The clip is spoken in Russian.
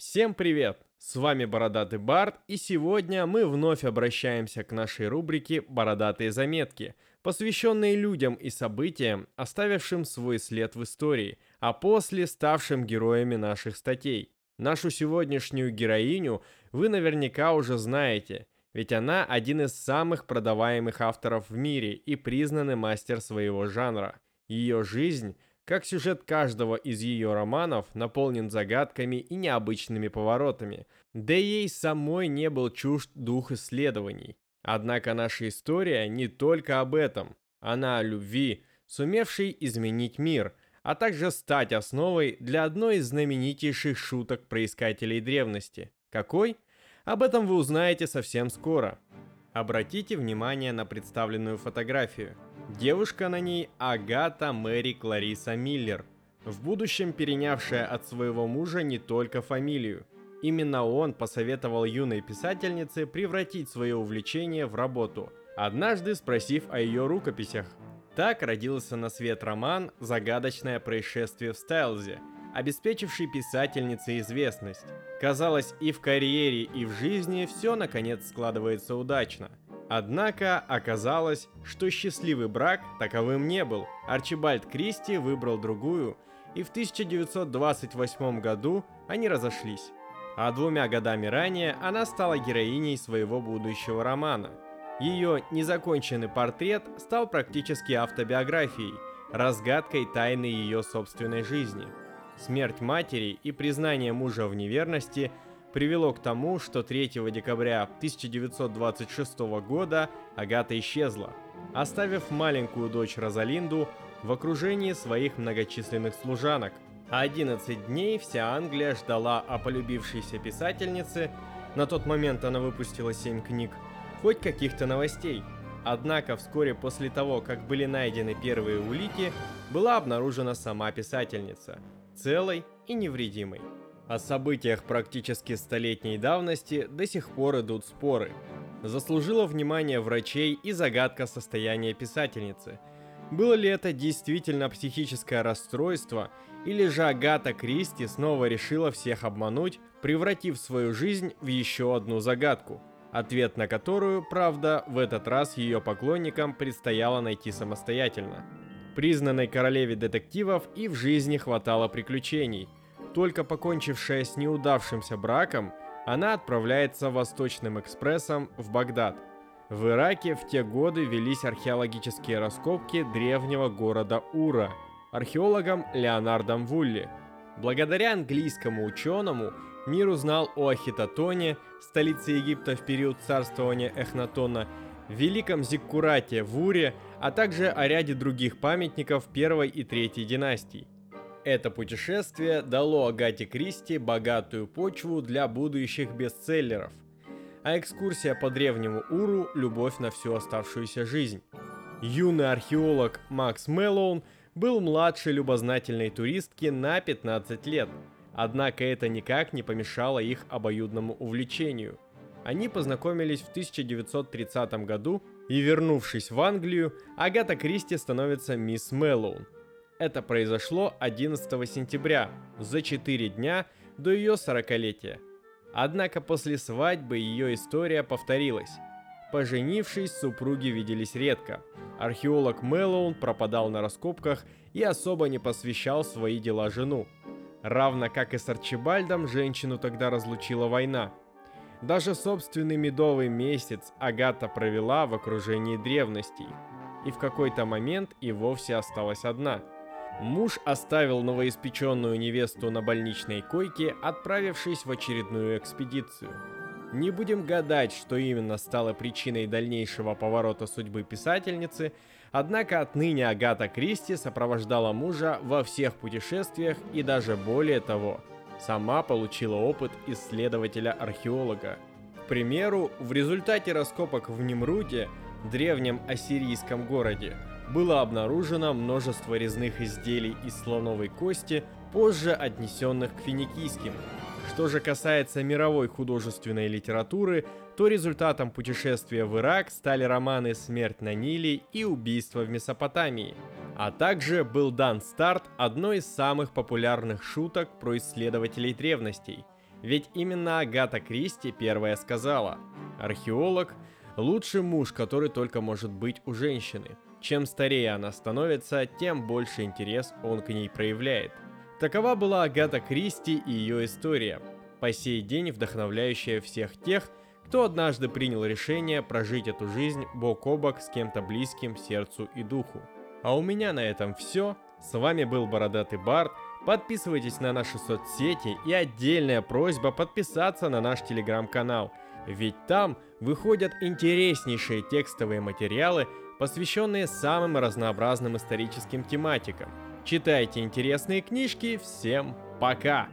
Всем привет! С вами Бородатый Барт, и сегодня мы вновь обращаемся к нашей рубрике «Бородатые заметки», посвященные людям и событиям, оставившим свой след в истории, а после ставшим героями наших статей. Нашу сегодняшнюю героиню вы наверняка уже знаете, ведь она один из самых продаваемых авторов в мире и признанный мастер своего жанра. Ее жизнь – как сюжет каждого из ее романов наполнен загадками и необычными поворотами, да и ей самой не был чужд дух исследований. Однако наша история не только об этом. Она о любви, сумевшей изменить мир, а также стать основой для одной из знаменитейших шуток проискателей древности. Какой? Об этом вы узнаете совсем скоро. Обратите внимание на представленную фотографию – Девушка на ней Агата Мэри Клариса Миллер, в будущем перенявшая от своего мужа не только фамилию. Именно он посоветовал юной писательнице превратить свое увлечение в работу, однажды спросив о ее рукописях. Так родился на свет роман «Загадочное происшествие в Стайлзе», обеспечивший писательнице известность. Казалось, и в карьере, и в жизни все наконец складывается удачно – Однако оказалось, что счастливый брак таковым не был. Арчибальд Кристи выбрал другую, и в 1928 году они разошлись. А двумя годами ранее она стала героиней своего будущего романа. Ее незаконченный портрет стал практически автобиографией, разгадкой тайны ее собственной жизни. Смерть матери и признание мужа в неверности – привело к тому, что 3 декабря 1926 года Агата исчезла, оставив маленькую дочь Розалинду в окружении своих многочисленных служанок. А 11 дней вся Англия ждала о полюбившейся писательнице, на тот момент она выпустила 7 книг, хоть каких-то новостей. Однако вскоре после того, как были найдены первые улики, была обнаружена сама писательница, целой и невредимой. О событиях практически столетней давности до сих пор идут споры. Заслужила внимание врачей и загадка состояния писательницы. Было ли это действительно психическое расстройство, или же Агата Кристи снова решила всех обмануть, превратив свою жизнь в еще одну загадку? Ответ на которую, правда, в этот раз ее поклонникам предстояло найти самостоятельно. Признанной королеве детективов и в жизни хватало приключений – только покончившая с неудавшимся браком, она отправляется Восточным экспрессом в Багдад. В Ираке в те годы велись археологические раскопки древнего города Ура археологом Леонардом Вулли. Благодаря английскому ученому мир узнал о Ахитотоне, столице Египта в период царствования Эхнатона, великом Зиккурате в Уре, а также о ряде других памятников первой и третьей династий. Это путешествие дало Агате Кристи богатую почву для будущих бестселлеров, а экскурсия по древнему Уру – любовь на всю оставшуюся жизнь. Юный археолог Макс Мэллоун был младше любознательной туристки на 15 лет, однако это никак не помешало их обоюдному увлечению. Они познакомились в 1930 году, и вернувшись в Англию, Агата Кристи становится мисс Мэллоун – это произошло 11 сентября, за 4 дня до ее 40-летия. Однако после свадьбы ее история повторилась. Поженившись, супруги виделись редко. Археолог Мэллоун пропадал на раскопках и особо не посвящал свои дела жену. Равно как и с Арчибальдом, женщину тогда разлучила война. Даже собственный медовый месяц Агата провела в окружении древностей. И в какой-то момент и вовсе осталась одна – Муж оставил новоиспеченную невесту на больничной койке, отправившись в очередную экспедицию. Не будем гадать, что именно стало причиной дальнейшего поворота судьбы писательницы, однако отныне Агата Кристи сопровождала мужа во всех путешествиях и даже более того, сама получила опыт исследователя-археолога. К примеру, в результате раскопок в Немруде, древнем ассирийском городе, было обнаружено множество резных изделий из слоновой кости, позже отнесенных к финикийским. Что же касается мировой художественной литературы, то результатом путешествия в Ирак стали романы «Смерть на Ниле» и «Убийство в Месопотамии», а также был дан старт одной из самых популярных шуток про исследователей древностей – Ведь именно Агата Кристи первая сказала, археолог – лучший муж, который только может быть у женщины. Чем старее она становится, тем больше интерес он к ней проявляет. Такова была Агата Кристи и ее история, по сей день вдохновляющая всех тех, кто однажды принял решение прожить эту жизнь бок о бок с кем-то близким сердцу и духу. А у меня на этом все. С вами был Бородатый Барт. Подписывайтесь на наши соцсети и отдельная просьба подписаться на наш телеграм-канал. Ведь там выходят интереснейшие текстовые материалы, посвященные самым разнообразным историческим тематикам. Читайте интересные книжки. Всем пока!